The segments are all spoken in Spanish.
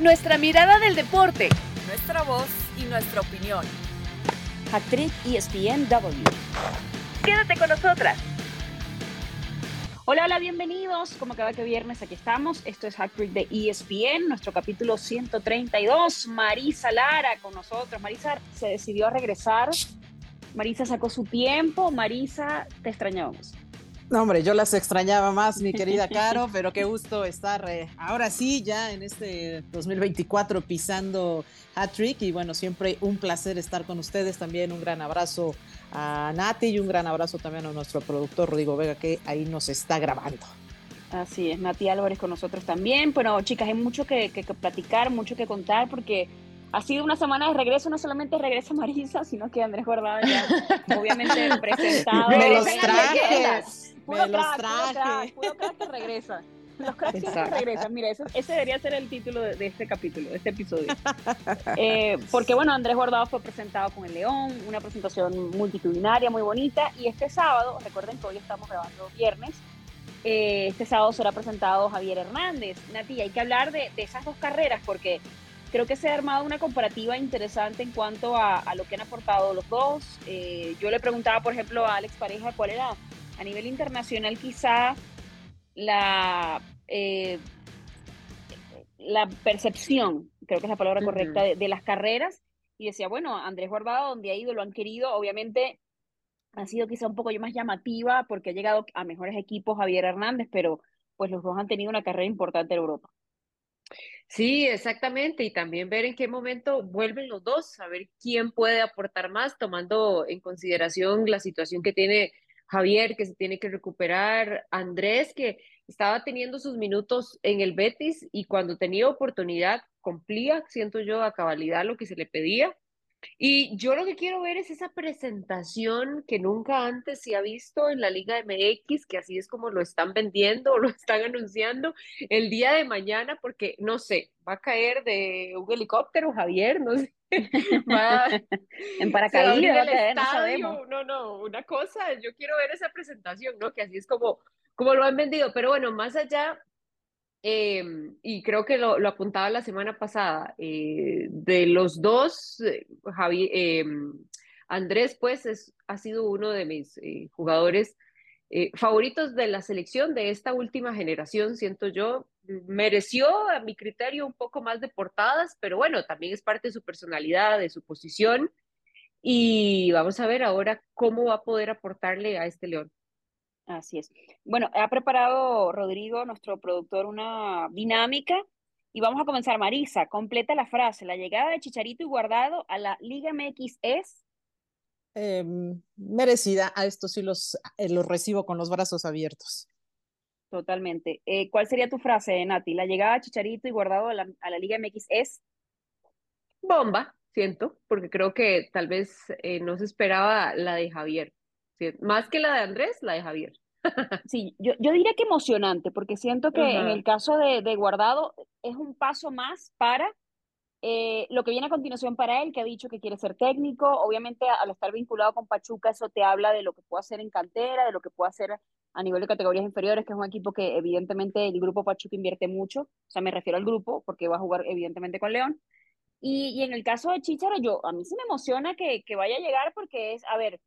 Nuestra mirada del deporte. Nuestra voz y nuestra opinión. Actriz ESPNW. Quédate con nosotras. Hola, hola, bienvenidos. Como cada que viernes aquí estamos. Esto es Hacktrick de ESPN, nuestro capítulo 132. Marisa Lara con nosotros. Marisa se decidió a regresar. Marisa sacó su tiempo. Marisa, te extrañábamos. No, hombre, yo las extrañaba más, mi querida Caro, pero qué gusto estar eh, ahora sí ya en este 2024 pisando Hat Trick y bueno, siempre un placer estar con ustedes. También un gran abrazo a Nati y un gran abrazo también a nuestro productor Rodrigo Vega que ahí nos está grabando. Así es, Nati Álvarez con nosotros también. Bueno, chicas, hay mucho que, que platicar, mucho que contar porque ha sido una semana de regreso, no solamente regresa Marisa, sino que Andrés Guardado ya obviamente presentado. Me los traje, puro me los traje. Puro crack, que regresa. Los cracks que regresan. Mira, ese, ese, debería ser el título de, de, este capítulo, de este episodio. Eh, porque, bueno, Andrés Guardado fue presentado con el León, una presentación multitudinaria, muy bonita. Y este sábado, recuerden que hoy estamos grabando viernes, eh, este sábado será presentado Javier Hernández. Nati, hay que hablar de, de esas dos carreras porque creo que se ha armado una comparativa interesante en cuanto a, a lo que han aportado los dos. Eh, yo le preguntaba, por ejemplo, a Alex Pareja cuál era a nivel internacional quizá la, eh, la percepción, creo que es la palabra correcta, de, de, las carreras. Y decía, bueno, Andrés Guardado, donde ha ido, lo han querido, obviamente ha sido quizá un poco más llamativa porque ha llegado a mejores equipos Javier Hernández, pero pues los dos han tenido una carrera importante en Europa. Sí, exactamente, y también ver en qué momento vuelven los dos, a ver quién puede aportar más, tomando en consideración la situación que tiene Javier, que se tiene que recuperar, Andrés, que estaba teniendo sus minutos en el Betis y cuando tenía oportunidad cumplía, siento yo, a cabalidad lo que se le pedía. Y yo lo que quiero ver es esa presentación que nunca antes se ha visto en la Liga MX, que así es como lo están vendiendo o lo están anunciando el día de mañana, porque no sé, va a caer de un helicóptero, Javier, no sé. Va, en paracaídas, no, no, no, una cosa, yo quiero ver esa presentación, ¿no? Que así es como, como lo han vendido, pero bueno, más allá eh, y creo que lo, lo, apuntaba la semana pasada, eh, de los dos, eh, Javi, Andrés pues es, ha sido uno de mis jugadores favoritos de la selección de esta última generación, siento yo, mereció a mi criterio un poco más de portadas, pero bueno, también es parte de su personalidad, de su posición, y vamos a ver ahora cómo va a poder aportarle a este León. Así es. Bueno, ha preparado Rodrigo, nuestro productor, una dinámica y vamos a comenzar. Marisa, completa la frase. La llegada de Chicharito y Guardado a la Liga MX es... Eh, merecida. A esto sí los, eh, los recibo con los brazos abiertos. Totalmente. Eh, ¿Cuál sería tu frase, Nati? La llegada de Chicharito y Guardado a la, a la Liga MX es... Bomba, siento, porque creo que tal vez eh, no se esperaba la de Javier. Sí, más que la de Andrés, la de Javier. Sí, yo, yo diría que emocionante, porque siento que uh -huh. en el caso de, de, Guardado es un paso más para eh, lo que viene a continuación para él, que ha dicho que quiere ser técnico. Obviamente, al estar vinculado con Pachuca, eso te habla de lo que puede hacer en cantera, de lo que puede hacer a nivel de categorías inferiores, que es un equipo que evidentemente el grupo Pachuca invierte mucho. O sea, me refiero al grupo, porque va a jugar evidentemente con León. Y, y en el caso de Chicharo, yo, a mí sí me emociona que, que vaya a llegar porque es, a ver,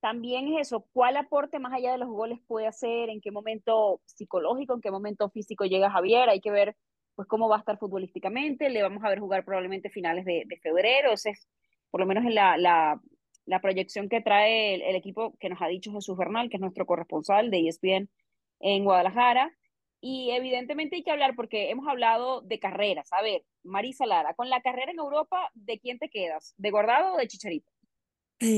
también es eso, cuál aporte más allá de los goles puede hacer, en qué momento psicológico, en qué momento físico llega Javier, hay que ver pues cómo va a estar futbolísticamente, le vamos a ver jugar probablemente finales de, febrero, ese es por lo menos en la, la, la proyección que trae el, el, equipo que nos ha dicho Jesús Bernal, que es nuestro corresponsal de ESPN en Guadalajara, y evidentemente hay que hablar porque hemos hablado de carreras, a ver, Marisa Lara, con la carrera en Europa, ¿de quién te quedas? ¿De Guardado o de Chicharito?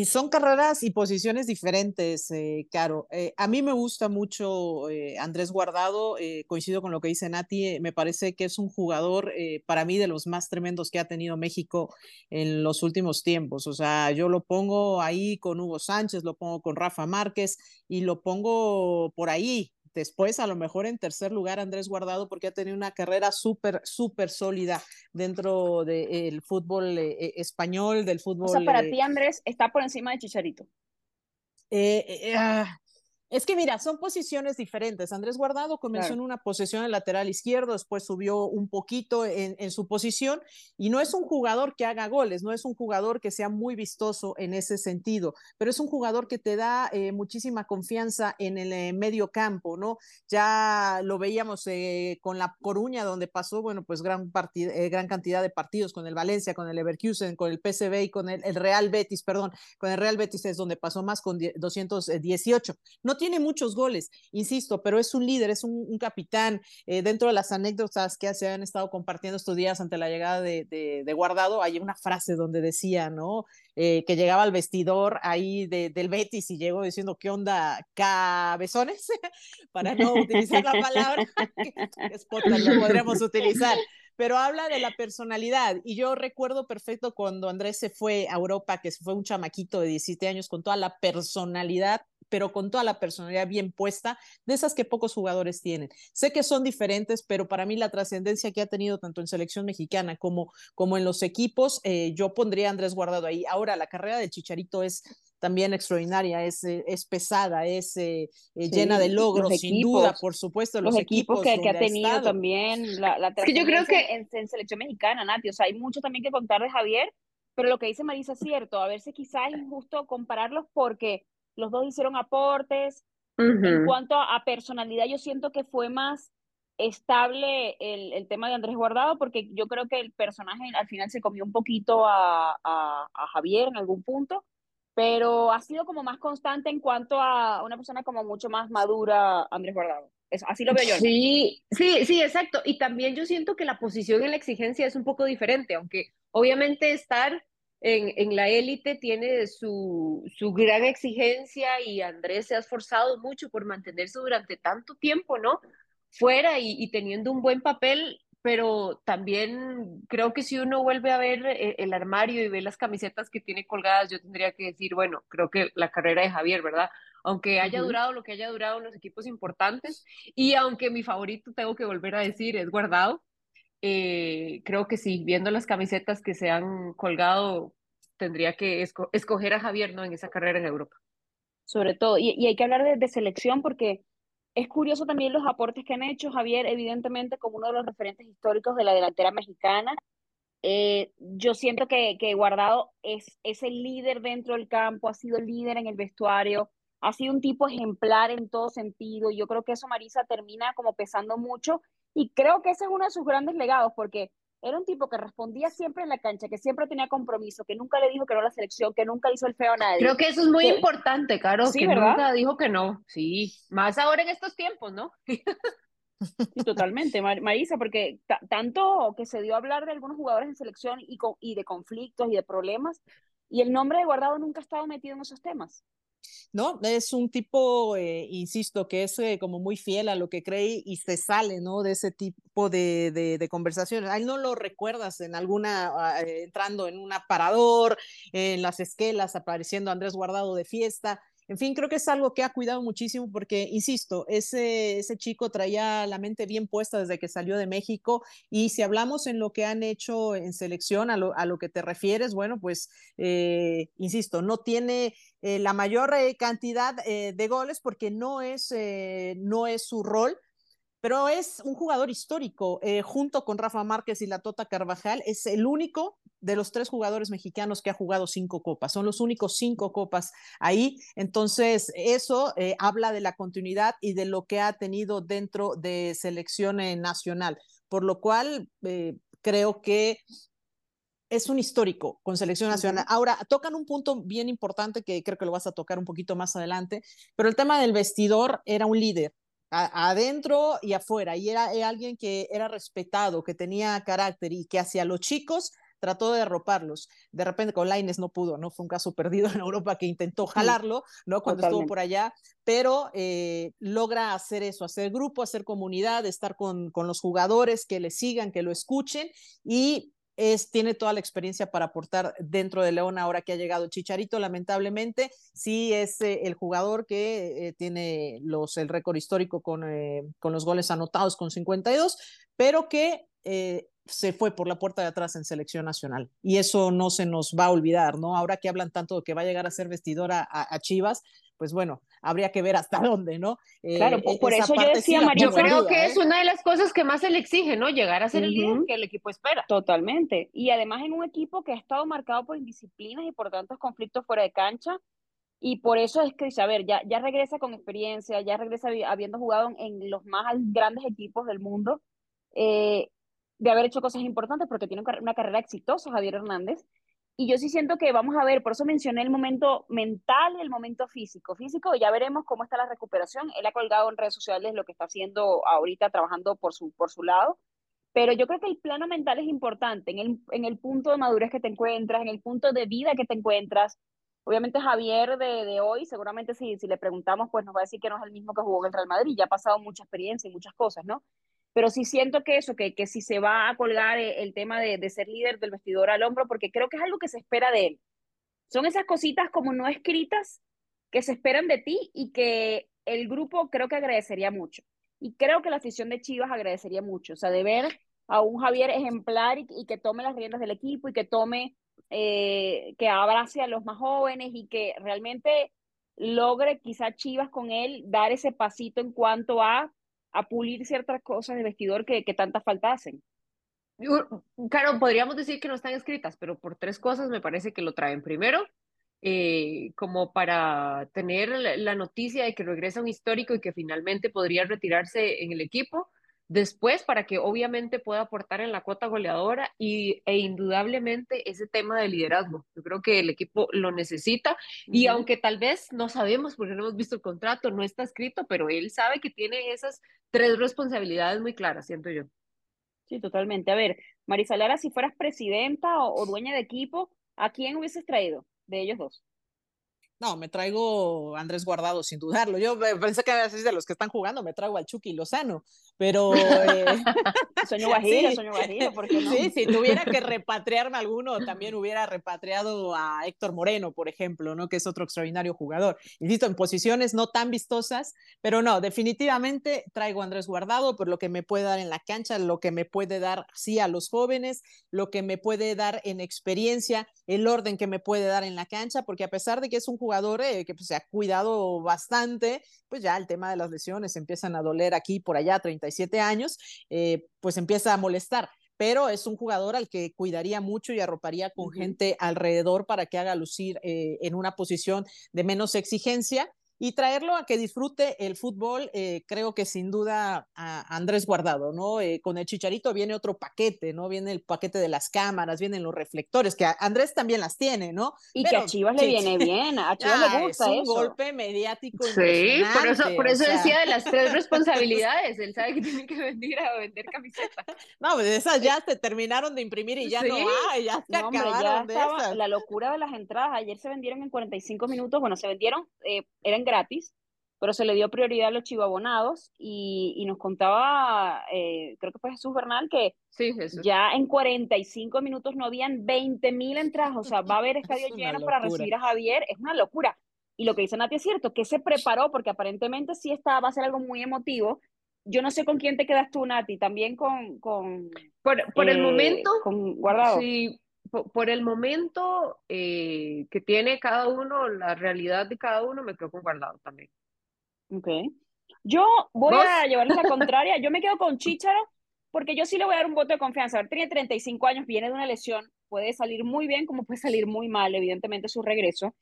Son carreras y posiciones diferentes, eh, Caro. Eh, a mí me gusta mucho eh, Andrés Guardado, eh, coincido con lo que dice Nati, eh, me parece que es un jugador para mí de los más tremendos que ha tenido México en los últimos tiempos. O sea, yo lo pongo ahí con Hugo Sánchez, lo pongo con Rafa Márquez y lo pongo por ahí, Después, a lo mejor en tercer lugar, Andrés Guardado, porque ha tenido una carrera súper, súper sólida dentro del de, fútbol eh, español, del fútbol. O sea, para eh, ti, Andrés, está por encima de Chicharito. Eh, ah, Es que mira, son posiciones diferentes. Andrés Guardado comenzó en una posición en lateral izquierdo, después subió un poquito en, su posición y no es un jugador que haga goles, no es un jugador que sea muy vistoso en ese sentido, pero es un jugador que te da eh, muchísima confianza en el eh, medio campo, ¿no? Ya lo veíamos eh, con la Coruña, donde pasó, bueno, pues gran, gran cantidad de partidos con el Valencia, con el Leverkusen, con el PSV y con el, el Real Betis, perdón, con el Real Betis es donde pasó más con 218. No tiene muchos goles, insisto, pero es un líder, es un, capitán. Eh, dentro de las anécdotas que se han estado compartiendo estos días ante la llegada de, de, Guardado, hay una frase donde decía, ¿no? Eh, que llegaba al vestidor ahí del Betis y llegó diciendo, ¿qué onda, cabezones? Para no utilizar la palabra que lo podremos utilizar pero habla de la personalidad. Y yo recuerdo perfecto cuando Andrés se fue a Europa, que fue un chamaquito de 17 años con toda la personalidad pero con toda la personalidad bien puesta, de esas que pocos jugadores tienen. Sé que son diferentes, pero para mí la trascendencia que ha tenido tanto en selección mexicana como, como en los equipos, eh, yo pondría a Andrés Guardado ahí. Ahora, la carrera del Chicharito es también extraordinaria, es, eh, es pesada, es eh, llena de logros, sin duda, por supuesto. Los, equipos, que, ha tenido también la, la que yo creo que en, en, selección mexicana, Nati, o sea, hay mucho también que contar de Javier, pero lo que dice Marisa es cierto, a ver si quizás es injusto compararlos porque los dos hicieron aportes. En cuanto a, personalidad, yo siento que fue más estable el, el, tema de Andrés Guardado, porque yo creo que el personaje al final se comió un poquito a, a, Javier en algún punto, pero ha sido como más constante en cuanto a una persona como mucho más madura, Andrés Guardado. así lo veo yo. Sí, sí, sí, exacto. Y también yo siento que la posición en la exigencia es un poco diferente, aunque obviamente estar en, en la élite tiene su, su, gran exigencia y Andrés se ha esforzado mucho por mantenerse durante tanto tiempo, ¿no? Fuera y, teniendo un buen papel, pero también creo que si uno vuelve a ver eh, el armario y ve las camisetas que tiene colgadas, yo tendría que decir, bueno, creo que la carrera de Javier, ¿verdad? Aunque haya durado lo que haya durado en los equipos importantes y aunque mi favorito, tengo que volver a decir, es guardado, eh, creo que sí, viendo las camisetas que se han colgado, tendría que escoger a Javier ¿no? en esa carrera en Europa. Sobre todo, y, hay que hablar de, selección porque es curioso también los aportes que han hecho Javier, evidentemente como uno de los referentes históricos de la delantera mexicana. Eh, yo siento que, que Guardado es, es el líder dentro del campo, ha sido líder en el vestuario, ha sido un tipo ejemplar en todo sentido. Yo creo que eso, Marisa, termina como pesando mucho y creo que ese es uno de sus grandes legados, porque era un tipo que respondía siempre en la cancha, que siempre tenía compromiso, que nunca le dijo que no a la selección, que nunca hizo el feo a nadie. Creo que eso es muy importante, Caro, sí, que nunca dijo que no. Sí, más ahora en estos tiempos, ¿no? Sí, totalmente, Marisa, porque tanto que se dio a hablar de algunos jugadores en selección y, y de conflictos y de problemas, y el nombre de Guardado nunca ha estado metido en esos temas. ¿No? Es un tipo, eh, insisto, que es eh, como muy fiel a lo que cree y se sale, ¿no? De ese tipo de, de, conversaciones. Ahí no lo recuerdas en alguna, ah, eh, entrando en un aparador, en las esquelas, apareciendo Andrés Guardado de fiesta. En fin, creo que es algo que ha cuidado muchísimo porque, insisto, ese, chico traía la mente bien puesta desde que salió de México y si hablamos en lo que han hecho en selección, a lo, a lo que te refieres, bueno, pues, eh, insisto, no tiene eh, la mayor eh, cantidad de goles porque no es, no es su rol, pero es un jugador histórico, eh, junto con Rafa Márquez y la Tota Carvajal, es el único de los tres jugadores mexicanos que ha jugado cinco copas, son los únicos cinco copas ahí, entonces eso eh, habla de la continuidad y de lo que ha tenido dentro de selección eh, nacional, por lo cual creo que es un histórico con selección nacional. Ahora, tocan un punto bien importante que creo que lo vas a tocar un poquito más adelante, pero el tema del vestidor era un líder, adentro y afuera, y era, alguien que era respetado, que tenía carácter y que hacia los chicos trató de arroparlos. De repente con Laines no pudo, ¿no? Fue un caso perdido en Europa que intentó jalarlo, ¿no? Cuando estuvo por allá, pero eh, logra hacer eso, hacer grupo, hacer comunidad, estar con, con los jugadores que le sigan, que lo escuchen y tiene toda la experiencia para aportar dentro de León ahora que ha llegado Chicharito, lamentablemente, sí es eh, el jugador que eh, tiene los, el récord histórico con, eh, con los goles anotados con 52, pero que se fue por la puerta de atrás en selección nacional. Y eso no se nos va a olvidar, ¿no? Ahora que hablan tanto de que va a llegar a ser vestidora a, Chivas, pues bueno, habría que ver hasta dónde, ¿no? claro, eh, por eso yo decía, María, yo creo que es ¿eh? una de las cosas que más se le exige, ¿no? Llegar a ser el líder que el equipo espera. Totalmente. Y además en un equipo que ha estado marcado por indisciplinas y por tantos conflictos fuera de cancha, y por eso es que, a ver, ya, ya regresa con experiencia, ya regresa habiendo jugado en los más grandes equipos del mundo. Eh, de haber hecho cosas importantes porque tiene una carrera exitosa Javier Hernández. Y yo sí siento que vamos a ver, por eso mencioné el momento mental y el momento físico. Físico, ya veremos cómo está la recuperación. Él ha colgado en redes sociales lo que está haciendo ahorita, trabajando por su, por su lado. Pero yo creo que el plano mental es importante, en el, en el punto de madurez que te encuentras, en el punto de vida que te encuentras. Obviamente Javier de, de hoy, seguramente si, si le preguntamos, pues nos va a decir que no es el mismo que jugó en el Real Madrid, ya ha pasado mucha experiencia y muchas cosas, ¿no? Pero sí siento que eso, que, que si se va a colgar eh, el tema de, de, ser líder del vestidor al hombro, porque creo que es algo que se espera de él. Son esas cositas como no escritas que se esperan de ti y que el grupo creo que agradecería mucho. Y creo que la afición de Chivas agradecería mucho, o sea, de ver a un Javier ejemplar y, que tome las riendas del equipo y que tome, eh, que abrace a los más jóvenes y que realmente logre quizá Chivas con él dar ese pasito en cuanto a a pulir ciertas cosas de vestidor que, que tanta falta hacen. Claro, podríamos decir que no están escritas, pero por tres cosas me parece que lo traen. Primero, eh, como para tener la noticia de que regresa un histórico y que finalmente podría retirarse en el equipo después para que obviamente pueda aportar en la cuota goleadora y, e indudablemente ese tema de liderazgo. Yo creo que el equipo lo necesita y aunque tal vez no sabemos porque no hemos visto el contrato, no está escrito, pero él sabe que tiene esas tres responsabilidades muy claras, siento yo. Sí, totalmente. A ver, Marisa Lara, si fueras presidenta o, o dueña de equipo, ¿a quién hubieses traído de ellos dos? No, me traigo a Andrés Guardado sin dudarlo. Yo pensé que decir de los que están jugando, me traigo al Chucky Lozano, pero... Eh... sueño guajiro, sueño guajiro, ¿por qué no? Sí, si tuviera que repatriarme alguno, también hubiera repatriado a Héctor Moreno, por ejemplo, ¿no? Que es otro extraordinario jugador. Insisto, en posiciones no tan vistosas, pero no, definitivamente traigo a Andrés Guardado por lo que me puede dar en la cancha, lo que me puede dar, sí, a los jóvenes, lo que me puede dar en experiencia, el orden que me puede dar en la cancha, porque a pesar de que es un jugador jugador eh, que pues, se ha cuidado bastante, pues ya el tema de las lesiones empiezan a doler aquí por allá, 37 años, eh, pues empieza a molestar pero es un jugador al que cuidaría mucho y arroparía con gente alrededor para que haga lucir eh, en una posición de menos exigencia y traerlo a que disfrute el fútbol, eh, creo que sin duda a Andrés Guardado, ¿no? Eh, con el Chicharito viene otro paquete, ¿no? Viene el paquete de las cámaras, vienen los reflectores, que Andrés también las tiene, ¿no? Y que a Chivas le viene bien, a Chivas le ah, gusta es un golpe mediático Sí, por eso, por eso decía de las tres responsabilidades, él sabe que tiene que venir a vender camisetas. No, pues esas ya se terminaron de imprimir y ya no hay, ya se acabaron de esas. La locura de las entradas, ayer se vendieron en 45 minutos, bueno, se vendieron, eh, eran gratis, pero se le dio prioridad a los chivabonados y, y nos contaba, eh, creo que fue Jesús Bernal, que sí, ya en 45 minutos no habían 20 mil entradas, o sea, va a haber estadio lleno para recibir a Javier, es una locura. Y lo que dice Nati es cierto, que se preparó, porque aparentemente sí está, va a ser algo muy emotivo. Yo no sé con quién te quedas tú, Nati, también con... con por, por el eh, momento, con Guardado. Sí, por, el momento eh, que tiene cada uno, la realidad de cada uno, me quedo con Guardado también. Ok. Yo voy a llevarles la contraria. Yo me quedo con Chicharo porque yo sí le voy a dar un voto de confianza. A ver, tiene 35 años, viene de una lesión, puede salir muy bien como puede salir muy mal, evidentemente, su regreso.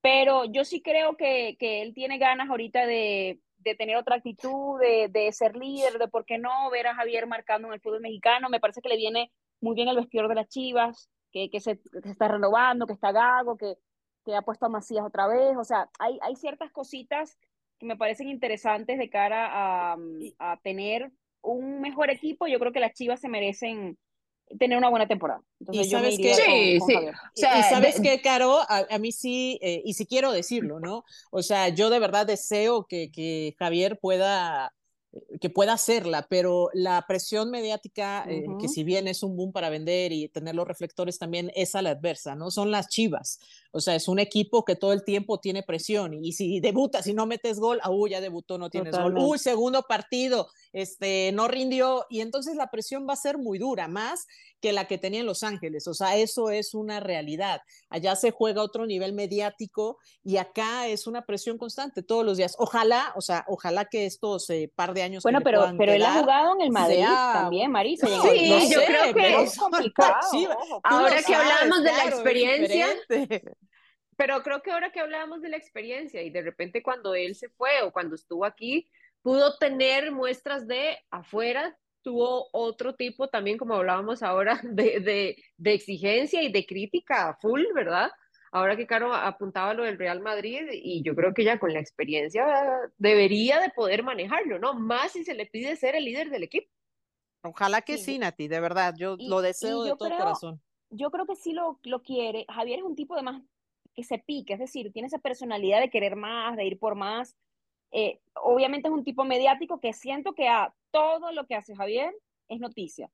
Pero yo sí creo que, que él tiene ganas ahorita de, de tener otra actitud, de, de, ser líder, de por qué no ver a Javier marcando en el fútbol mexicano. Me parece que le viene muy bien el vestidor de las Chivas que, que, se, está renovando, que está Gago, que, que ha puesto a Macías otra vez. O sea, hay, hay ciertas cositas que me parecen interesantes de cara a, a tener un mejor equipo. Yo creo que las Chivas se merecen tener una buena temporada. Entonces, y sabes que, sí, sí. O sea, y sabes que, Caro, a, mí sí, eh, y sí quiero decirlo, ¿no? O sea, yo de verdad deseo que, que Javier pueda que pueda hacerla, pero la presión mediática, eh, que si bien es un boom para vender y tener los reflectores también es a la adversa, ¿no? Son las chivas. O sea, es un equipo que todo el tiempo tiene presión y si debuta, si no metes gol, ah, ya debutó, no tienes gol. Uy, segundo partido, este, no rindió y entonces la presión va a ser muy dura, más que la que tenía en Los Ángeles. O sea, eso es una realidad. Allá se juega otro nivel mediático y acá es una presión constante todos los días. Ojalá, o sea, ojalá que estos eh, par de años. Bueno, pero, pero él ha jugado en el Madrid también, Marisa. Sí, yo creo que es complicado. ahora que hablamos de la experiencia. Pero creo que ahora que hablamos de la experiencia y de repente cuando él se fue o cuando estuvo aquí, pudo tener muestras de afuera tuvo otro tipo también, como hablábamos ahora, de, de, de, exigencia y de crítica full, ¿verdad? Ahora que Caro apuntaba lo del Real Madrid y yo creo que ya con la experiencia debería de poder manejarlo, ¿no? Más si se le pide ser el líder del equipo. Ojalá que sí, Nati, de verdad, yo lo deseo de todo corazón. Yo creo que sí lo, lo quiere. Javier es un tipo de más que se pique, es decir, tiene esa personalidad de querer más, de ir por más. Eh, obviamente es un tipo mediático que siento que a todo lo que hace Javier es noticia.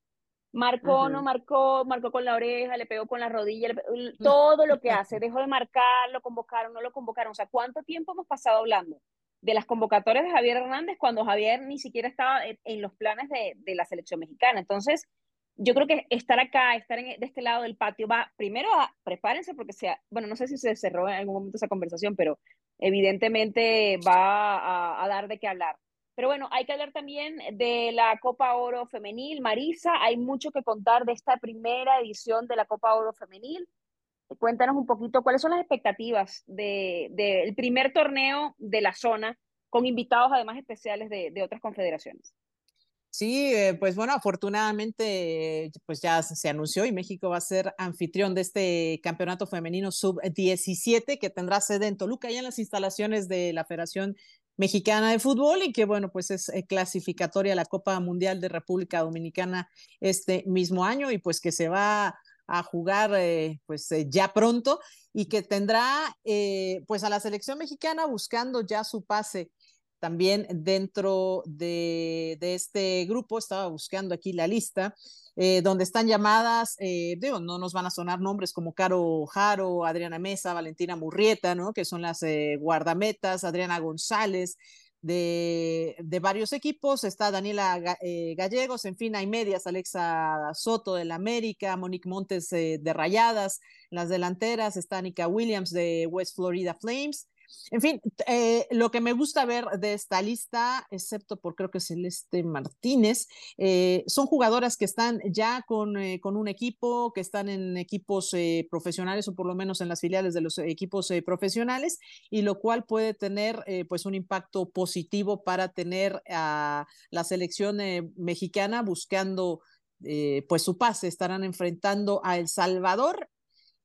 Marcó, no marcó, marcó con la oreja, le pegó con la rodilla, todo lo que hace, dejó de marcar, lo convocaron, no lo convocaron. O sea, ¿cuánto tiempo hemos pasado hablando de las convocatorias de Javier Hernández cuando Javier ni siquiera estaba en, los planes de, de, la selección mexicana? Entonces, yo creo que estar acá, estar en, de este lado del patio, va primero a prepárense porque sea, bueno, no sé si se cerró en algún momento esa conversación, pero evidentemente va a, dar de qué hablar. Pero bueno, hay que hablar también de la Copa Oro Femenil. Marisa, hay mucho que contar de esta primera edición de la Copa Oro Femenil. Cuéntanos un poquito cuáles son las expectativas del de, primer torneo de la zona, con invitados además especiales de, de otras confederaciones. Sí, eh, pues bueno, afortunadamente pues ya se anunció y México va a ser anfitrión de este campeonato femenino sub-17 que tendrá sede en Toluca, y en las instalaciones de la Federación Mexicana de Fútbol y que bueno, pues es eh, clasificatoria a la Copa Mundial de República Dominicana este mismo año y pues que se va a jugar eh, pues ya pronto y que tendrá pues a la selección mexicana buscando ya su pase también dentro de, este grupo, estaba buscando aquí la lista, eh, donde están llamadas, eh, digo, no nos van a sonar nombres como Caro Jaro, Adriana Mesa, Valentina Murrieta, ¿no? que son las eh, guardametas, Adriana González, de, varios equipos, está Daniela Gallegos, en fin, hay medias, Alexa Soto del América, Monique Montes de Rayadas, las delanteras, está Nika Williams de West Florida Flames, en fin, eh, lo que me gusta ver de esta lista, excepto por creo que Celeste Martínez, eh, son jugadoras que están ya con, eh, con, un equipo, que están en equipos profesionales o por lo menos en las filiales de los equipos profesionales, y lo cual puede tener pues un impacto positivo para tener a la selección mexicana buscando pues su pase. Estarán enfrentando a El Salvador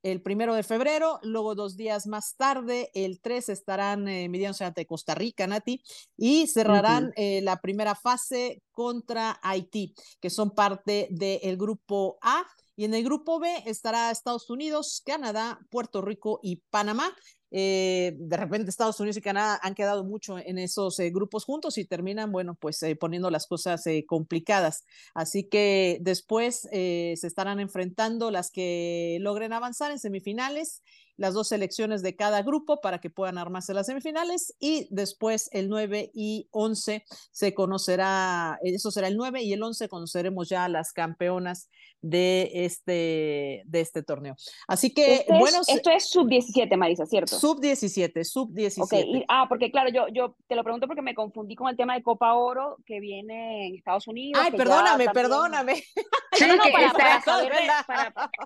el primero de febrero, luego dos días más tarde, el 3 estarán eh, midiéndose ante Costa Rica, Nati, y cerrarán eh, la primera fase contra Haití, que son parte del grupo A. Y en el grupo B estará Estados Unidos, Canadá, Puerto Rico y Panamá. Eh, de repente Estados Unidos y Canadá han quedado mucho en esos eh, grupos juntos y terminan, bueno, pues eh, poniendo las cosas complicadas. Así que después se estarán enfrentando las que logren avanzar en semifinales las dos selecciones de cada grupo para que puedan armarse las semifinales y después el 9 y 11 se conocerá, eso será el 9 y el 11 conoceremos ya a las campeonas de este, de este torneo. Así que, este bueno. esto es sub-17, Marisa, ¿cierto? Sub-17, sub-17. ah, porque claro, yo, yo te lo pregunto porque me confundí con el tema de Copa Oro que viene en Estados Unidos. Ay, perdóname, perdóname. Sí,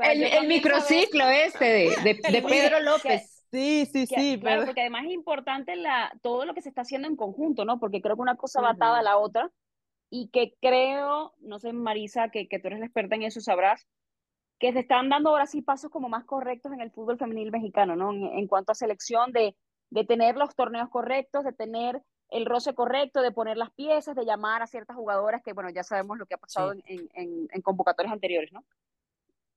el, microciclo este de, de, Pedro López. Sí, sí, sí. Claro, porque además es importante la, todo lo que se está haciendo en conjunto, ¿no? Porque creo que una cosa va atada a la otra y que creo, no sé, Marisa, que, que tú eres la experta en eso, sabrás, que se están dando ahora sí pasos como más correctos en el fútbol femenil mexicano, ¿no? En, cuanto a selección de, de tener los torneos correctos, de tener el roce correcto, de poner las piezas, de llamar a ciertas jugadoras que, bueno, ya sabemos lo que ha pasado en, en, en, convocatorias anteriores, ¿no?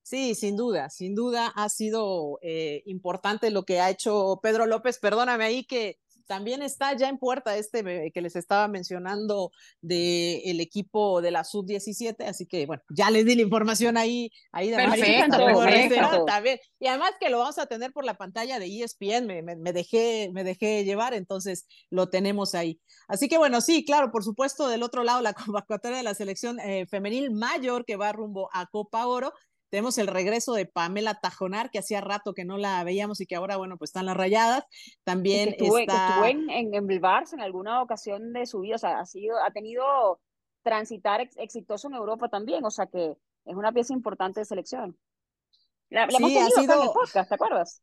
Sí, sin duda, sin duda ha sido eh, importante lo que ha hecho Pedro López. Perdóname ahí que también está ya en puerta este que les estaba mencionando del el equipo de la sub-17, así que bueno, ya les di la información ahí, ahí de perfecto, perfecto. También. Y además que lo vamos a tener por la pantalla de ESPN, me, me, dejé, me dejé llevar, entonces lo tenemos ahí. Así que bueno, sí, claro, por supuesto, del otro lado, la convocatoria de la selección eh, femenil mayor que va rumbo a Copa Oro. Tenemos el regreso de Pamela Tajonar, que hacía rato que no la veíamos y que ahora, bueno, pues están las rayadas. También estuvo, está... en, en, en Bilbars en alguna ocasión de su vida, o sea, ha, sido, ha tenido transitar exitoso en Europa también, o sea que es una pieza importante de selección. La, la hemos tenido sido... en el podcast, ¿te acuerdas?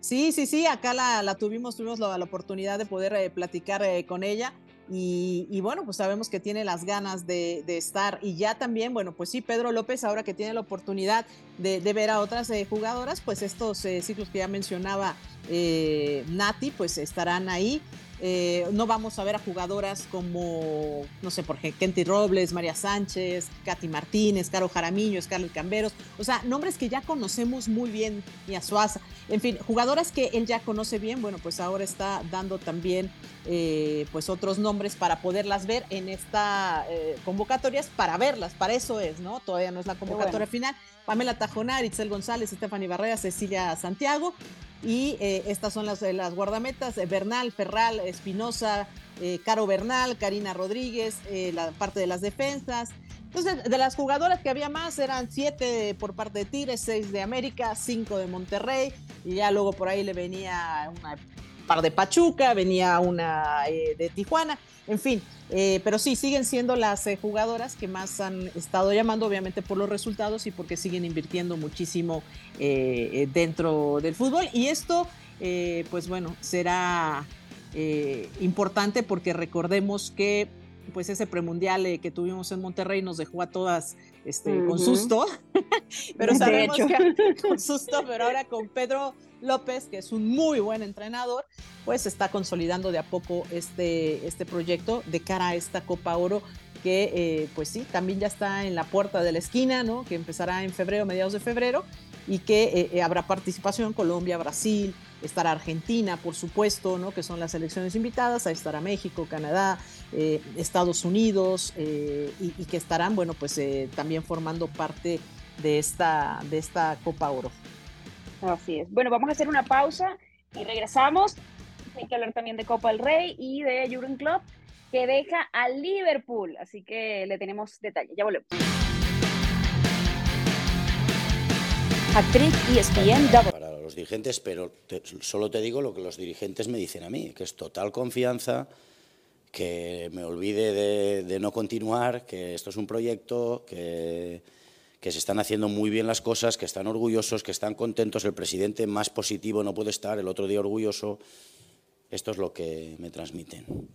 Sí, sí, sí, acá la, la tuvimos, tuvimos la, la, oportunidad de poder eh, platicar eh, con ella. Y, bueno, pues sabemos que tiene las ganas de, estar. Y ya también, bueno, pues sí, Pedro López, ahora que tiene la oportunidad de, ver a otras eh, jugadoras, pues estos eh, ciclos que ya mencionaba eh, Nati, pues estarán ahí. Eh, no vamos a ver a jugadoras como, no sé, por ejemplo, Kenty Robles, María Sánchez, Katy Martínez, Caro Jaramillo, Scarlett Camberos, o sea, nombres que ya conocemos muy bien, y a Suaza, en fin, jugadoras que él ya conoce bien, bueno, pues ahora está dando también eh, pues otros nombres para poderlas ver en esta eh, convocatorias, para verlas, para eso es, ¿no? Todavía no es la convocatoria final. Pamela Tajonar, Itzel González, Stephanie Barrera, Cecilia Santiago, y eh, estas son las, las guardametas, eh, Bernal, Ferral, Espinosa, eh, Caro Bernal, Karina Rodríguez, la parte de las defensas. Entonces, de las jugadoras que había más, eran siete por parte de Tigres, seis de América, cinco de Monterrey, y ya luego por ahí le venía una par de Pachuca, venía una de Tijuana, en fin, eh, pero sí, siguen siendo las eh, jugadoras que más han estado llamando, obviamente por los resultados y porque siguen invirtiendo muchísimo eh, dentro del fútbol. Y esto, pues bueno, será importante porque recordemos que pues ese premundial que tuvimos en Monterrey nos dejó a todas este, con susto, pero sabemos que con susto, pero ahora con Pedro López, que es un muy buen entrenador, pues está consolidando de a poco este, este proyecto de cara a esta Copa Oro que eh, pues sí, también ya está en la puerta de la esquina, ¿no? Que empezará en febrero, mediados de febrero, y que eh, eh, habrá participación Colombia, Brasil, estará Argentina, por supuesto, ¿no? Que son las elecciones invitadas, ahí estará México, Canadá, Estados Unidos, y, y, que estarán, bueno, pues también formando parte de esta, de esta Copa Oro. Así es. Bueno, vamos a hacer una pausa y regresamos. Hay que hablar también de Copa del Rey y de Jurgen Club, que deja a Liverpool. Así que le tenemos detalles. Ya volvemos. Actriz ESPN Double. Para los dirigentes, pero solo te digo lo que los dirigentes me dicen a mí, que es total confianza, que me olvide de, no continuar, que esto es un proyecto, que que se están haciendo muy bien las cosas, que están orgullosos, que están contentos. El presidente más positivo no puede estar, el otro día orgulloso. Esto es lo que me transmiten.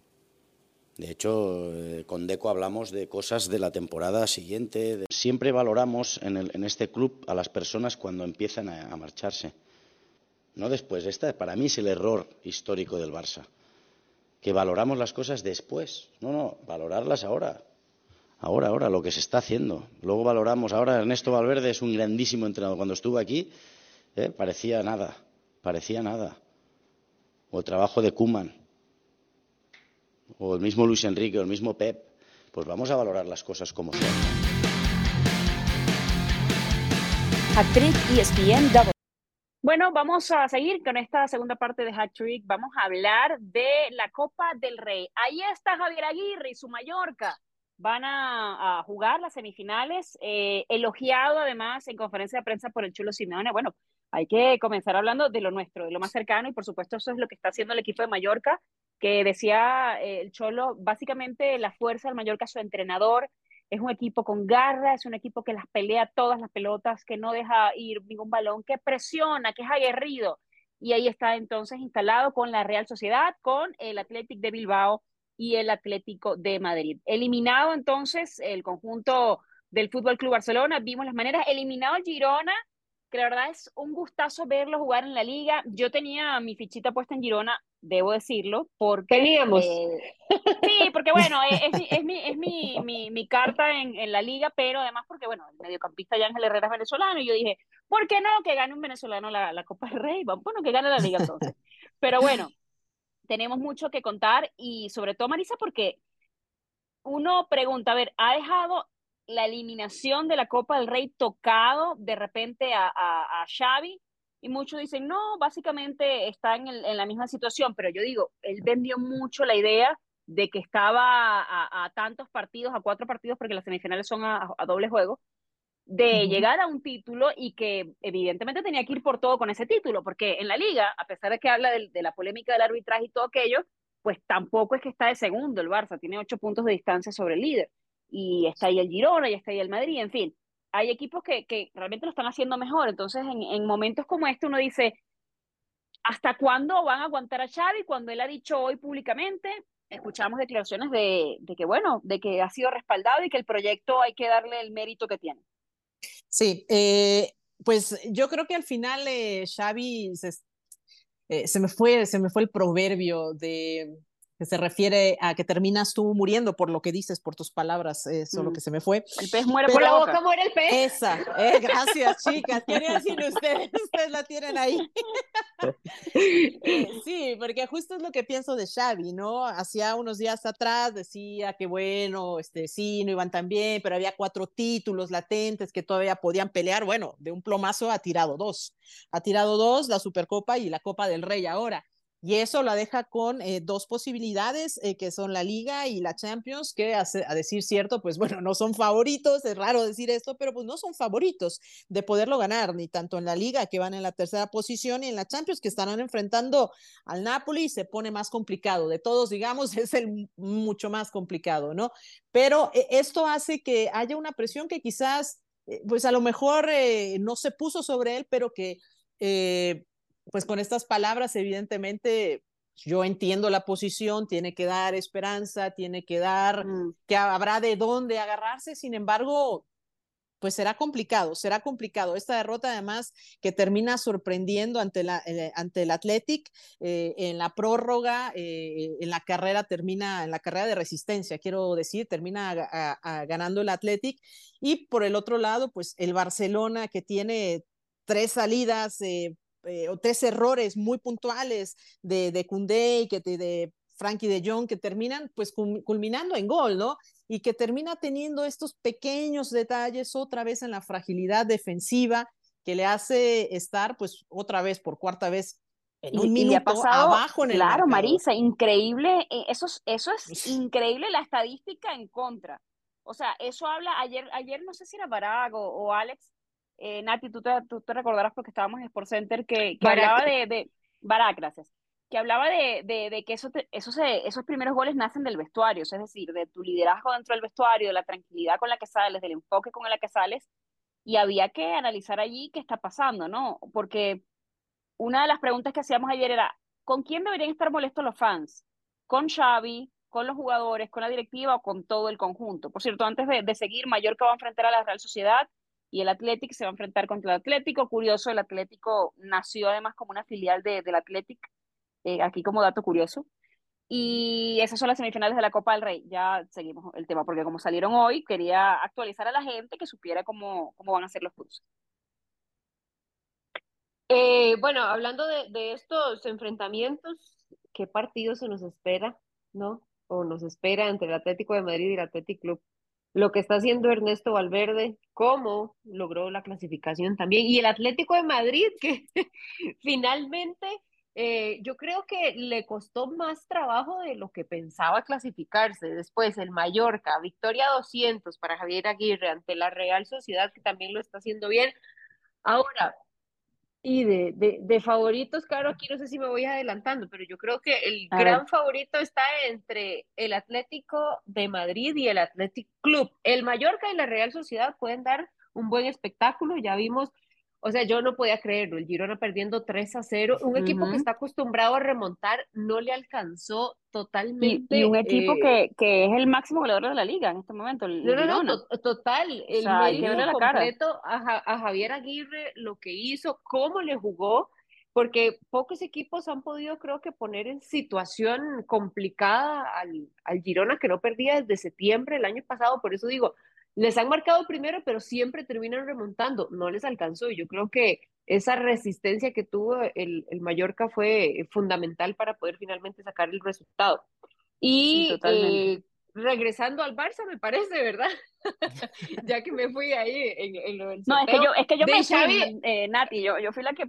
De hecho, eh, con Deco hablamos de cosas de la temporada siguiente. Siempre valoramos en, este club a las personas cuando empiezan a, a marcharse. No después. Este para mí es el error histórico del Barça. Que valoramos las cosas después. No, no, valorarlas ahora ahora, ahora, lo que se está haciendo. Luego valoramos, ahora Ernesto Valverde es un grandísimo entrenador. Cuando estuvo aquí, eh, parecía nada, parecía nada. O el trabajo de Kuman, o el mismo Luis Enrique, o el mismo Pep. Pues vamos a valorar las cosas como son. Actriz ESPN. Bueno, vamos a seguir con esta segunda parte de Hat. Vamos a hablar de la Copa del Rey. Ahí está Javier Aguirre y su Mallorca van a, jugar las semifinales, eh, elogiado además en conferencia de prensa por el Chulo Simeone. Bueno, hay que comenzar hablando de lo nuestro, de lo más cercano, y por supuesto eso es lo que está haciendo el equipo de Mallorca, que decía eh, el Cholo, básicamente la fuerza del Mallorca, su entrenador, es un equipo con garra, es un equipo que las pelea todas las pelotas, que no deja ir ningún balón, que presiona, que es aguerrido. Y ahí está entonces instalado con la Real Sociedad, con el Athletic de Bilbao y el Atlético de Madrid. Eliminado entonces el conjunto del Fútbol Club Barcelona, vimos las maneras, eliminado el Girona, que la verdad es un gustazo verlo jugar en la liga. Yo tenía mi fichita puesta en Girona, debo decirlo, porque... Teníamos. Eh, sí, porque bueno, es, es, mi, es mi, mi, mi, carta en, en, la liga, pero además porque, bueno, el mediocampista Ángel Herrera es venezolano, y yo dije, ¿por qué no que gane un venezolano la, la Copa del Rey? Bueno, que gane la liga entonces. Pero bueno, tenemos mucho que contar y sobre todo, Marisa, porque uno pregunta, a ver, ¿ha dejado la eliminación de la Copa del Rey tocado de repente a, a, Xavi? Y muchos dicen, no, básicamente está en, en, la misma situación, pero yo digo, él vendió mucho la idea de que estaba a, tantos partidos, a cuatro partidos, porque las semifinales son a, doble juego, de llegar a un título y que evidentemente tenía que ir por todo con ese título, porque en la liga, a pesar de que habla de, de la polémica del arbitraje y todo aquello, pues tampoco es que está de segundo el Barça, tiene ocho puntos de distancia sobre el líder. Y está ahí el Girona, y está ahí el Madrid, en fin. Hay equipos que, que realmente lo están haciendo mejor. Entonces, en, en, momentos como este, uno dice, ¿hasta cuándo van a aguantar a Xavi? Cuando él ha dicho hoy públicamente, escuchamos declaraciones de, de que, bueno, de que ha sido respaldado y que el proyecto hay que darle el mérito que tiene. Sí, eh, pues yo creo que al final eh, Xavi se, eh, se, me fue, se me fue el proverbio de que se refiere a que terminas tú muriendo por lo que dices, por tus palabras, eso es lo mm. que se me fue. El pez muere por la boca, muere el pez. Esa, eh, gracias chicas, tienen así ustedes, ustedes la tienen ahí. Eh, sí, porque justo es lo que pienso de Xavi, ¿no? Hacía unos días atrás decía que bueno, este, sí, no iban tan bien, pero había cuatro títulos latentes que todavía podían pelear, bueno, de un plomazo ha tirado dos, ha tirado dos, la Supercopa y la Copa del Rey ahora y eso la deja con eh, dos posibilidades, eh, que son la Liga y la Champions, que a, decir cierto, pues bueno, no son favoritos, es raro decir esto, pero pues no son favoritos de poderlo ganar, ni tanto en la Liga, que van en la tercera posición, y en la Champions, que estarán enfrentando al Napoli, se pone más complicado. De todos, digamos, es el mucho más complicado, ¿no? Pero eh, esto hace que haya una presión que quizás, pues a lo mejor no se puso sobre él, pero que pues con estas palabras, evidentemente, yo entiendo la posición, tiene que dar esperanza, tiene que dar mm. que habrá de dónde agarrarse, sin embargo, pues será complicado, será complicado. Esta derrota además que termina sorprendiendo ante, la, eh, ante el Athletic eh, en la prórroga, eh, en la carrera termina, en la carrera de resistencia, quiero decir, termina ganando el Athletic. Y por el otro lado, pues el Barcelona que tiene tres salidas eh, o tres errores muy puntuales de, de Koundé y que de Frankie de Jong que terminan pues culminando en gol, ¿no? Y que termina teniendo estos pequeños detalles otra vez en la fragilidad defensiva que le hace estar pues otra vez por cuarta vez en un y, minuto pasado, abajo en el Claro, Marisa, increíble, eh, eso, eso es increíble la estadística en contra. O sea, eso habla, ayer, ayer no sé si era Barago o Alex, eh, Nati, tú te, tú te recordarás porque estábamos en Sport Center que, que hablaba de, de gracias, que hablaba de, de, que eso eso se, esos primeros goles nacen del vestuario, es decir, de tu liderazgo dentro del vestuario, de la tranquilidad con la que sales, del enfoque con el que sales, y había que analizar allí qué está pasando, ¿no? Porque una de las preguntas que hacíamos ayer era, ¿con quién deberían estar molestos los fans? ¿Con Xavi? ¿Con los jugadores? ¿Con la directiva o con todo el conjunto? Por cierto, antes de, de seguir, Mallorca va a enfrentar a la Real Sociedad y el Athletic se va a enfrentar contra el Atlético. Curioso, el Atlético nació además como una filial de, del Athletic, eh, aquí como dato curioso. Y esas son las semifinales de la Copa del Rey. Ya seguimos el tema, porque como salieron hoy, quería actualizar a la gente que supiera cómo, cómo van a ser los cruces. Eh, bueno, hablando de, de, estos enfrentamientos, ¿qué partido se nos espera, no? O nos espera entre el Atlético de Madrid y el Atlético Club lo que está haciendo Ernesto Valverde, cómo logró la clasificación también, y el Atlético de Madrid, que finalmente eh, yo creo que le costó más trabajo de lo que pensaba clasificarse. Después el Mallorca, victoria 200 para Javier Aguirre ante la Real Sociedad, que también lo está haciendo bien. Ahora, y de, de, de, favoritos, claro, aquí no sé si me voy adelantando, pero yo creo que el gran favorito está entre el Atlético de Madrid y el Athletic Club. El Mallorca y la Real Sociedad pueden dar un buen espectáculo, ya vimos o sea, yo no podía creerlo, el Girona perdiendo 3 a 0, un equipo que está acostumbrado a remontar, no le alcanzó totalmente. Y, un equipo que, eh, que, es el máximo goleador de la liga en este momento, el no, no, no, total, el medio completo a, a, Javier Aguirre, lo que hizo, cómo le jugó, porque pocos equipos han podido, creo que, poner en situación complicada al, al Girona, que no perdía desde septiembre del año pasado, por eso digo, les han marcado primero, pero siempre terminan remontando. No les alcanzó y yo creo que esa resistencia que tuvo el, el Mallorca fue fundamental para poder finalmente sacar el resultado. Y eh, regresando al Barça, me parece, ¿verdad? ya que me fui ahí en, en lo del No, es que yo, es que yo me fui, eh, Nati, yo, yo fui la que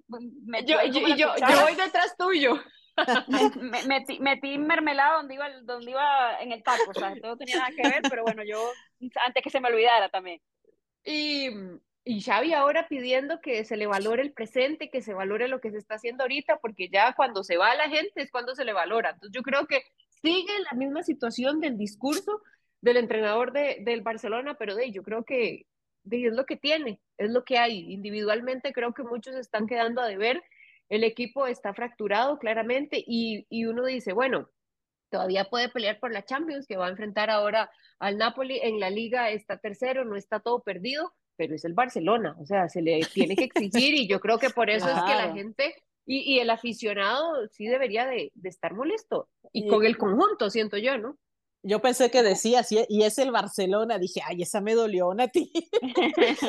me yo, yo, yo, yo, voy detrás tuyo. me, metí, metí mermelada donde iba, donde iba en el taco, o sea, no tenía nada que ver, pero bueno, yo, antes que se me olvidara también. Y, y Xavi ahora pidiendo que se le valore el presente, que se valore lo que se está haciendo ahorita, porque ya cuando se va la gente es cuando se le valora. Entonces yo creo que sigue la misma situación del discurso del entrenador de, del Barcelona, pero de yo creo que de, es lo que tiene, es lo que hay. Individualmente creo que muchos están quedando a deber, el equipo está fracturado claramente y, y uno dice, bueno, todavía puede pelear por la Champions, que va a enfrentar ahora al Napoli, en la liga está tercero, no está todo perdido, pero es el Barcelona, o sea, se le tiene que exigir y yo creo que por eso es que la gente y, y, el aficionado sí debería de, de estar molesto, y, y con el conjunto, siento yo, ¿no? Yo pensé que decía, y es el Barcelona, dije, ay, esa me dolió, Nati. pensé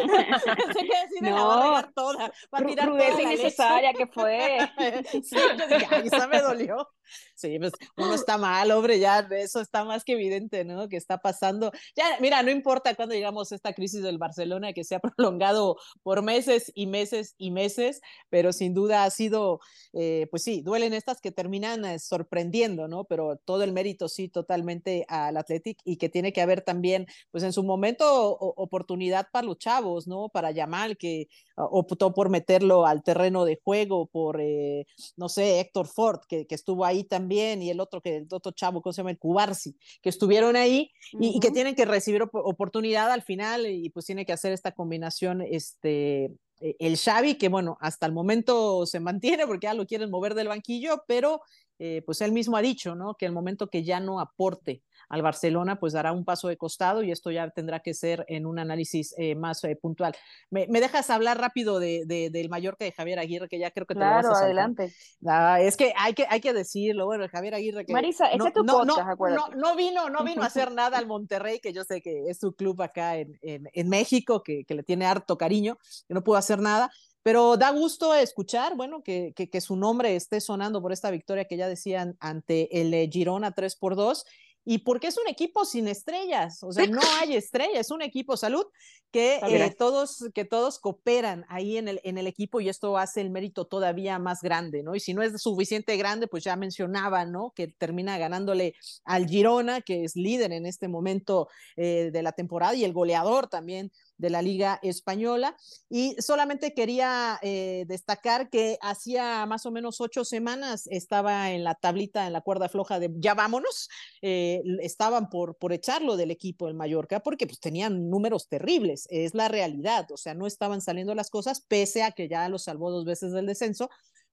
que así no, la va a toda, va a tirar toda innecesaria que fue. sí, yo dije, ay, esa me dolió. Sí, pues uno está mal, hombre, ya eso está más que evidente, ¿no? Que está pasando. Ya, mira, no importa cuando llegamos a esta crisis del Barcelona, que se ha prolongado por meses y meses y meses, pero sin duda ha sido, eh, pues sí, duelen estas que terminan eh, sorprendiendo, ¿no? Pero todo el mérito sí totalmente al Athletic y que tiene que haber también, pues en su momento, o, oportunidad para los chavos, ¿no? Para Yamal, que optó por meterlo al terreno de juego, por, eh, no sé, Héctor Ford, que, que estuvo ahí también, y el otro, que el otro chavo, ¿cómo se llama? El Cubarsi, que estuvieron ahí y, uh -huh. y, que tienen que recibir op oportunidad al final y pues tiene que hacer esta combinación, este, e, el Xavi, que bueno, hasta el momento se mantiene porque ya lo quieren mover del banquillo, pero eh, pues él mismo ha dicho, ¿no? Que el momento que ya no aporte al Barcelona, pues dará un paso de costado y esto ya tendrá que ser en un análisis eh, más eh, puntual. ¿Me, ¿Me, dejas hablar rápido de, de, del Mallorca de Javier Aguirre, que ya creo que te claro, lo vas a adelante. Ah, es que hay, que hay que decirlo, bueno, Javier Aguirre que... Marisa, no, tu no, podcast, no, no, no, vino, no vino a hacer nada al Monterrey, que yo sé que es su club acá en, en, en México, que, que le tiene harto cariño, que no pudo hacer nada, pero da gusto escuchar, bueno, que, que, que, su nombre esté sonando por esta victoria que ya decían ante el eh, Girona 3 por 2 y porque es un equipo sin estrellas, o sea, no hay estrellas, es un equipo salud que, eh, todos, que todos cooperan ahí en el, en el equipo y esto hace el mérito todavía más grande, ¿no? Y si no es suficiente grande, pues ya mencionaba, ¿no? Que termina ganándole al Girona, que es líder en este momento eh, de la temporada y el goleador también de la Liga Española. Y solamente quería eh, destacar que hacía más o menos ocho semanas estaba en la tablita, en la cuerda floja de ya vámonos, eh, estaban por, por echarlo del equipo del Mallorca porque pues tenían números terribles, es la realidad, o sea, no estaban saliendo las cosas pese a que ya lo salvó dos veces del descenso,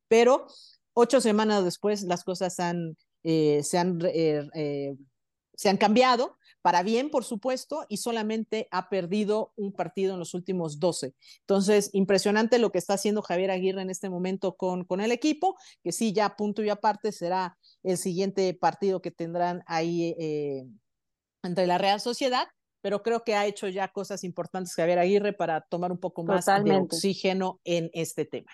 pero ocho semanas después las cosas han, eh, se han se han cambiado para bien, por supuesto, y solamente ha perdido un partido en los últimos 12. Entonces, impresionante lo que está haciendo Javier Aguirre en este momento con, con el equipo, que sí, ya punto y aparte será el siguiente partido que tendrán ahí eh, entre la Real Sociedad, pero creo que ha hecho ya cosas importantes Javier Aguirre para tomar un poco más Totalmente. de oxígeno en este tema.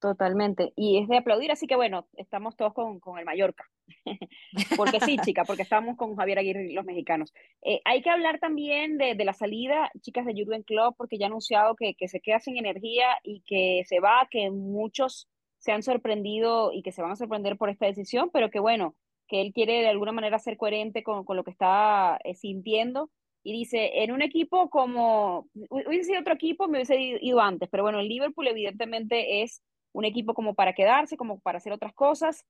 Totalmente. Y es de aplaudir, así que bueno, estamos todos con, con el Mallorca. porque sí, chica, porque estamos con Javier Aguirre y los mexicanos. Eh, hay que hablar también de, de, la salida, chicas de Jurgen Club, porque ya ha anunciado que, que se queda sin energía y que se va, que muchos se han sorprendido y que se van a sorprender por esta decisión, pero que bueno, que él quiere de alguna manera ser coherente con, con lo que está eh, sintiendo. Y dice, en un equipo como, hubiese sido otro equipo, me hubiese ido antes, pero bueno, el Liverpool evidentemente es un equipo como para quedarse, como para hacer otras cosas.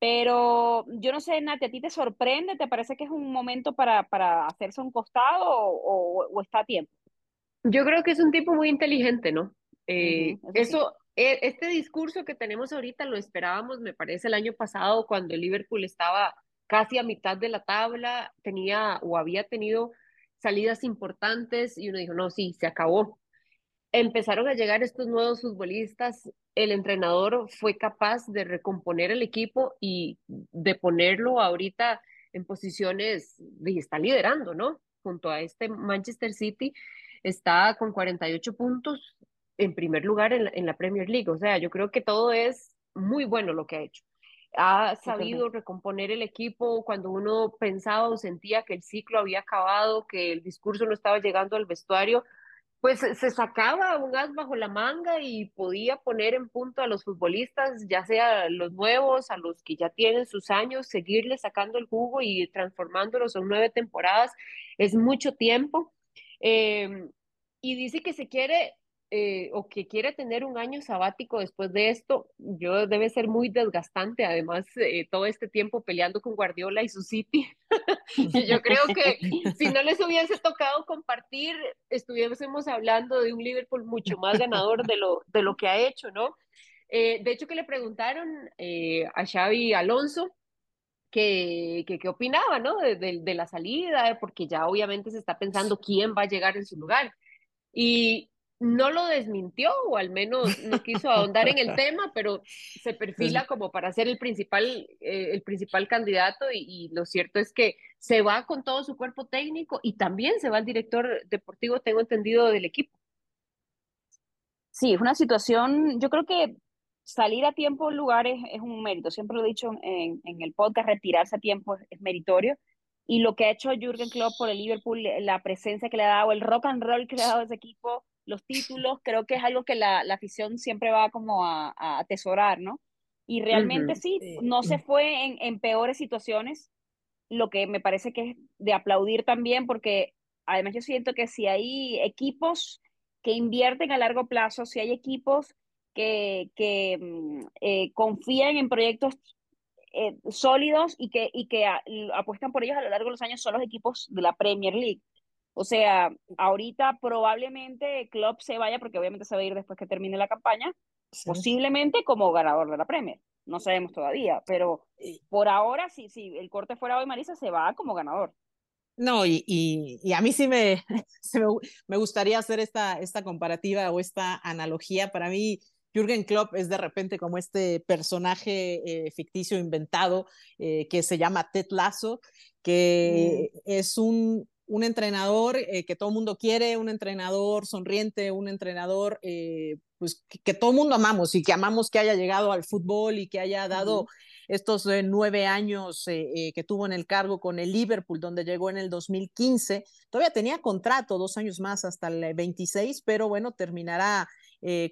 Pero yo no sé, Nati, ¿a ti te sorprende? ¿Te parece que es un momento para, para hacerse un costado o, o, o, está a tiempo? Yo creo que es un tipo muy inteligente, ¿no? Eh, uh -huh, eso, eso sí. eh, este discurso que tenemos ahorita lo esperábamos, me parece, el año pasado cuando el Liverpool estaba casi a mitad de la tabla, tenía o había tenido salidas importantes y uno dijo, no, sí, se acabó. Empezaron a llegar estos nuevos futbolistas, el entrenador fue capaz de recomponer el equipo y de ponerlo ahorita en posiciones, y está liderando, ¿no? Junto a este Manchester City, está con 48 puntos, en primer lugar en la, Premier League. O sea, yo creo que todo es muy bueno lo que ha hecho. Ha sabido recomponer el equipo cuando uno pensaba o sentía que el ciclo había acabado, que el discurso no estaba llegando al vestuario pues se sacaba un as bajo la manga y podía poner en punto a los futbolistas, ya sea los nuevos, a los que ya tienen sus años, seguirles sacando el jugo y transformándolos en nueve temporadas. Es mucho tiempo. Em, y dice que se quiere eh, o que quiere tener un año sabático después de esto, yo debe ser muy desgastante, además, eh, todo este tiempo peleando con Guardiola y su City. yo creo que si no les hubiese tocado compartir, estuviésemos hablando de un Liverpool mucho más ganador de lo, de lo que ha hecho, ¿no? Eh, de hecho, que le preguntaron a Xavi Alonso que, que, opinaba, ¿no? De, de, la salida, porque ya obviamente se está pensando quién va a llegar en su lugar. Y, no lo desmintió o al menos no quiso ahondar en el tema, pero se perfila como para ser el principal, eh, el principal candidato y, lo cierto es que se va con todo su cuerpo técnico y también se va el director deportivo, tengo entendido, del equipo. Sí, es una situación, yo creo que salir a tiempo en lugares es un mérito, siempre lo he dicho en, en el podcast, retirarse a tiempo es, es meritorio y lo que ha hecho Jürgen Klopp por el Liverpool, la presencia que le ha dado, el rock and roll que le ha dado a ese equipo, los títulos, creo que es algo que la, la afición siempre va como a, a atesorar, ¿no? Y realmente sí, no se fue en, en, peores situaciones, lo que me parece que es de aplaudir también, porque además yo siento que si hay equipos que invierten a largo plazo, si hay equipos que, que mm, eh, confían en proyectos eh, sólidos y que, y que apuestan por ellos a lo largo de los años, son los equipos de la Premier League. O sea, ahorita probablemente Klopp se vaya, porque obviamente se va a ir después que termine la campaña, posiblemente como ganador de la Premier. No sabemos todavía, pero por ahora, si, si el corte fuera hoy, Marisa se va como ganador. No, y, y, a mí sí me, me, gustaría hacer esta, esta comparativa o esta analogía. Para mí, Jürgen Klopp es de repente como este personaje eh, ficticio inventado eh, que se llama Ted Lasso, que mm. es un, un entrenador eh, que todo el mundo quiere, un entrenador sonriente, un entrenador eh, pues, que, todo el mundo amamos y que amamos que haya llegado al fútbol y que haya dado estos eh, nueve años que tuvo en el cargo con el Liverpool, donde llegó en el 2015. Todavía tenía contrato dos años más hasta el 26, pero bueno, terminará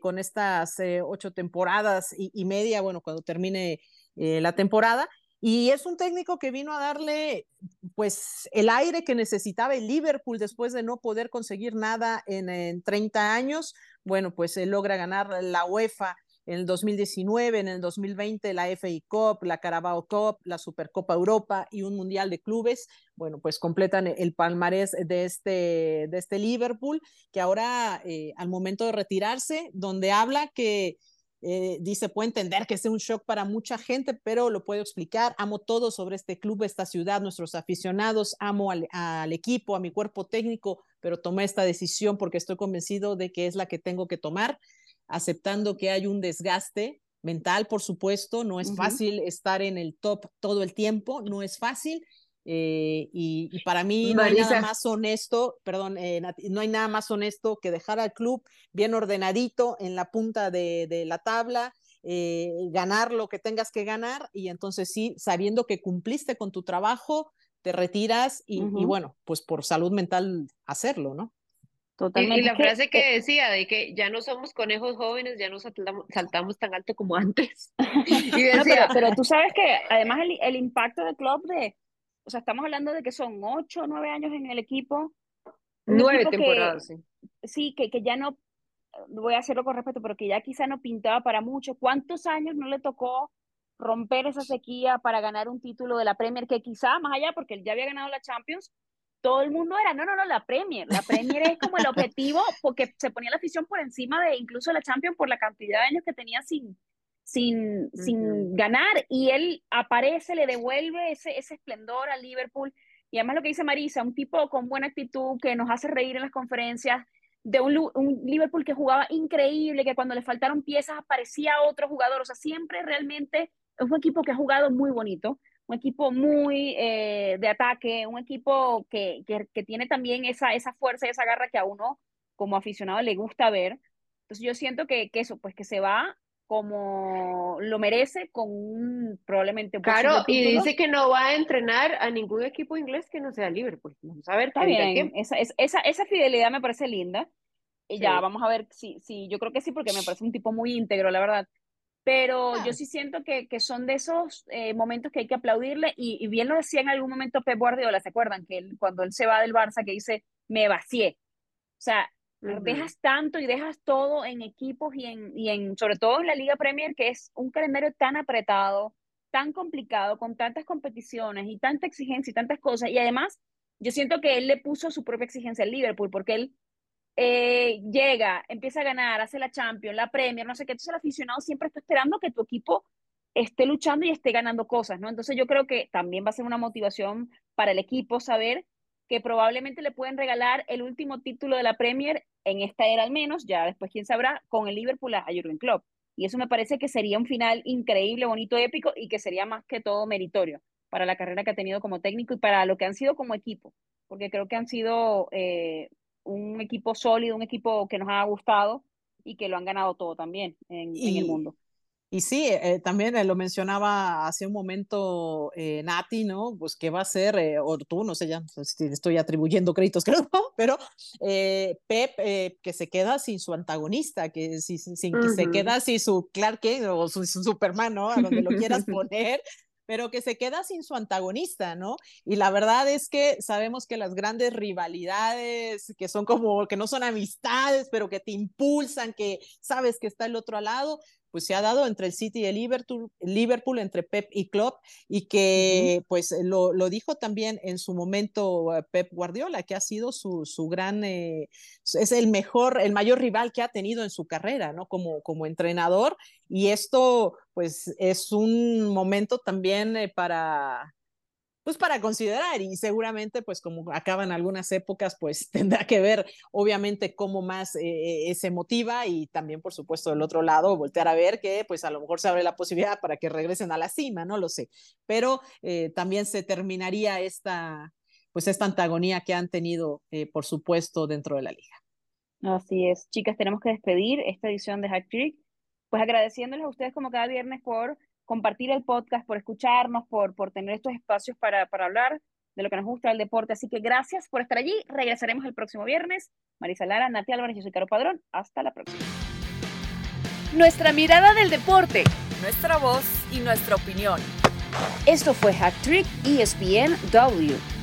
con estas ocho temporadas y, y, media, bueno, cuando termine la temporada. Y es un técnico que vino a darle pues el aire que necesitaba el Liverpool después de no poder conseguir nada en, en 30 años. Bueno, pues él logra ganar la UEFA en el 2019, en el 2020 la FA Cup, la Carabao Cup, la Supercopa Europa y un Mundial de Clubes. Bueno, pues completan el palmarés de este, de este Liverpool, que ahora eh, al momento de retirarse, donde habla que eh, dice, puede entender que sea un shock para mucha gente, pero lo puedo explicar. Amo todo sobre este club, esta ciudad, nuestros aficionados, amo al, equipo, a mi cuerpo técnico, pero tomé esta decisión porque estoy convencido de que es la que tengo que tomar, aceptando que hay un desgaste mental, por supuesto, no es fácil estar en el top todo el tiempo, no es fácil, eh, y, para mí no hay nada más honesto, perdón, eh, no hay nada más honesto que dejar al club bien ordenadito en la punta de, la tabla, eh, ganar lo que tengas que ganar y entonces sí, sabiendo que cumpliste con tu trabajo, te retiras y, bueno, pues por salud mental hacerlo, ¿no? Totalmente. Y, la frase que decía de que ya no somos conejos jóvenes, ya no saltamos, tan alto como antes. y decía, pero, tú sabes que además el, el impacto del club de o sea, estamos hablando de que son ocho o nueve años en el equipo. Nueve temporadas, sí. Sí, que, que ya no, voy a hacerlo con respeto, pero que ya quizá no pintaba para mucho. ¿Cuántos años no le tocó romper esa sequía para ganar un título de la Premier? Que quizá, más allá, porque él ya había ganado la Champions, todo el mundo era, no, no, no, la Premier. La Premier es como el objetivo, porque se ponía la afición por encima de incluso la Champions por la cantidad de años que tenía sin, sin, sin ganar y él aparece, le devuelve ese, ese esplendor al Liverpool. Y además lo que dice Marisa, un tipo con buena actitud que nos hace reír en las conferencias, de un, un, Liverpool que jugaba increíble, que cuando le faltaron piezas aparecía otro jugador, o sea, siempre realmente es un equipo que ha jugado muy bonito, un equipo muy eh, de ataque, un equipo que, que, que, tiene también esa, esa fuerza y esa garra que a uno como aficionado le gusta ver. Entonces yo siento que, que eso, pues que se va como lo merece con un probablemente un Claro, y dice que no va a entrenar a ningún equipo inglés que no sea Liverpool. Vamos a ver. Está bien, esa, esa, esa fidelidad me parece linda. Y ya vamos a ver si, si, yo creo que sí, porque me parece un tipo muy íntegro, la verdad. Pero yo sí siento que, que son de esos eh, momentos que hay que aplaudirle. Y, bien lo decía en algún momento Pep Guardiola, ¿se acuerdan? Que cuando él se va del Barça, que dice, me vacié. O sea, dejas tanto y dejas todo en equipos y en, y en, sobre todo en la Liga Premier, que es un calendario tan apretado, tan complicado, con tantas competiciones y tanta exigencia y tantas cosas. Y además, yo siento que él le puso su propia exigencia al Liverpool, porque él eh, llega, empieza a ganar, hace la Champions, la Premier, no sé qué, entonces el aficionado siempre está esperando que tu equipo esté luchando y esté ganando cosas, ¿no? Entonces yo creo que también va a ser una motivación para el equipo saber que probablemente le pueden regalar el último título de la Premier en esta era al menos, ya después quién sabrá, con el Liverpool a Jurgen Klopp. Y eso me parece que sería un final increíble, bonito, épico y que sería más que todo meritorio para la carrera que ha tenido como técnico y para lo que han sido como equipo, porque creo que han sido eh, un equipo sólido, un equipo que nos ha gustado y que lo han ganado todo también en, el mundo. Y sí, eh, también eh, lo mencionaba hace un momento eh, Nati, ¿no? Pues qué va a ser, o tú, no sé ya, si estoy atribuyendo créditos, creo, pero Pep que se queda sin su antagonista, que, si, sin, que se queda sin su Clark Kent o su, su Superman, ¿no? A donde lo quieras poner, pero que se queda sin su antagonista, ¿no? Y la verdad es que sabemos que las grandes rivalidades, que son como, que no son amistades, pero que te impulsan, que sabes que está el otro al lado, pues se ha dado entre el City y el Liverpool, Liverpool entre Pep y Klopp, y que pues lo, lo, dijo también en su momento eh, Pep Guardiola, que ha sido su, su gran, eh, es el mejor, el mayor rival que ha tenido en su carrera, ¿no? Como, como entrenador, y esto pues es un momento también eh, para pues para considerar y seguramente pues como acaban algunas épocas pues tendrá que ver obviamente cómo más eh, eh, se motiva y también por supuesto del otro lado voltear a ver que pues a lo mejor se abre la posibilidad para que regresen a la cima, no lo sé, pero eh, también se terminaría esta pues esta antagonía que han tenido por supuesto dentro de la liga. Así es, chicas, tenemos que despedir esta edición de Hack Trick, pues agradeciéndoles a ustedes como cada viernes por compartir el podcast, por escucharnos, por, por tener estos espacios para, para hablar de lo que nos gusta del deporte. Así que gracias por estar allí. Regresaremos el próximo viernes. Marisa Lara, Nati Álvarez, yo soy Caro Padrón. Hasta la próxima. Nuestra mirada del deporte, nuestra voz y nuestra opinión. Esto fue Hack Trick ESPN W.